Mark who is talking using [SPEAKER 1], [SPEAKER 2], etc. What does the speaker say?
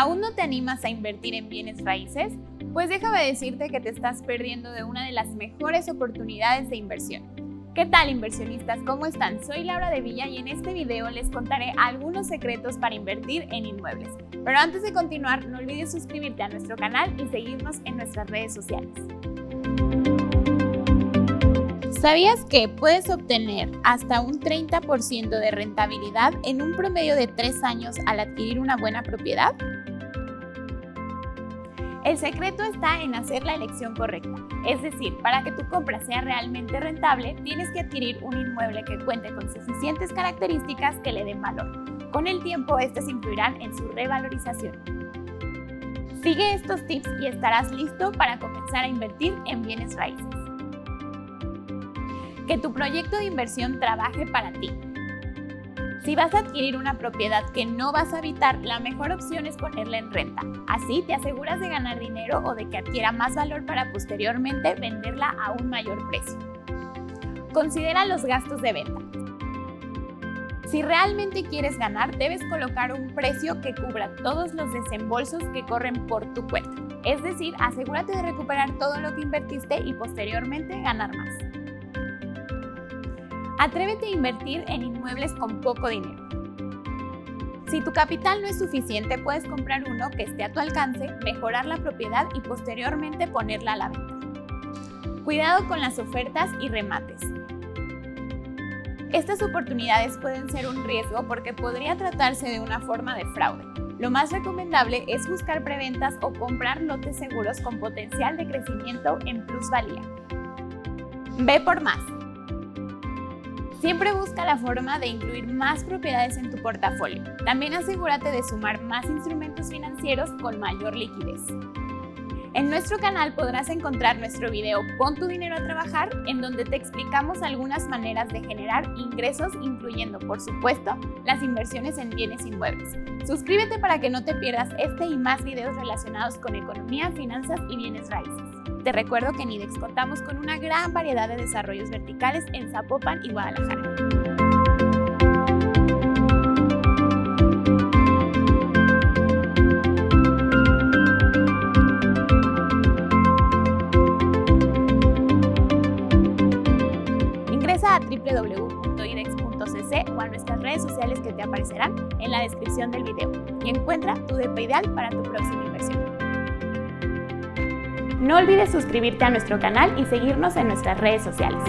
[SPEAKER 1] ¿Aún no te animas a invertir en bienes raíces? Pues déjame decirte que te estás perdiendo de una de las mejores oportunidades de inversión. ¿Qué tal inversionistas? ¿Cómo están? Soy Laura de Villa y en este video les contaré algunos secretos para invertir en inmuebles. Pero antes de continuar, no olvides suscribirte a nuestro canal y seguirnos en nuestras redes sociales. ¿Sabías que puedes obtener hasta un 30% de rentabilidad en un promedio de 3 años al adquirir una buena propiedad? El secreto está en hacer la elección correcta, es decir, para que tu compra sea realmente rentable, tienes que adquirir un inmueble que cuente con suficientes características que le den valor. Con el tiempo, estas influirán en su revalorización. Sigue estos tips y estarás listo para comenzar a invertir en bienes raíces que tu proyecto de inversión trabaje para ti. Si vas a adquirir una propiedad que no vas a habitar, la mejor opción es ponerla en renta. Así te aseguras de ganar dinero o de que adquiera más valor para posteriormente venderla a un mayor precio. Considera los gastos de venta. Si realmente quieres ganar, debes colocar un precio que cubra todos los desembolsos que corren por tu cuenta. Es decir, asegúrate de recuperar todo lo que invertiste y posteriormente ganar más. Atrévete a invertir en inmuebles con poco dinero. Si tu capital no es suficiente, puedes comprar uno que esté a tu alcance, mejorar la propiedad y posteriormente ponerla a la venta. Cuidado con las ofertas y remates. Estas oportunidades pueden ser un riesgo porque podría tratarse de una forma de fraude. Lo más recomendable es buscar preventas o comprar lotes seguros con potencial de crecimiento en plusvalía. Ve por más. Siempre busca la forma de incluir más propiedades en tu portafolio. También asegúrate de sumar más instrumentos financieros con mayor liquidez. En nuestro canal podrás encontrar nuestro video Pon tu dinero a trabajar, en donde te explicamos algunas maneras de generar ingresos, incluyendo, por supuesto, las inversiones en bienes inmuebles. Suscríbete para que no te pierdas este y más videos relacionados con economía, finanzas y bienes raíces. Te recuerdo que en IDEX contamos con una gran variedad de desarrollos verticales en Zapopan y Guadalajara. Ingresa a www.idex.cc o a nuestras redes sociales que te aparecerán en la descripción del video y encuentra tu DP ideal para tu próxima inversión. No olvides suscribirte a nuestro canal y seguirnos en nuestras redes sociales.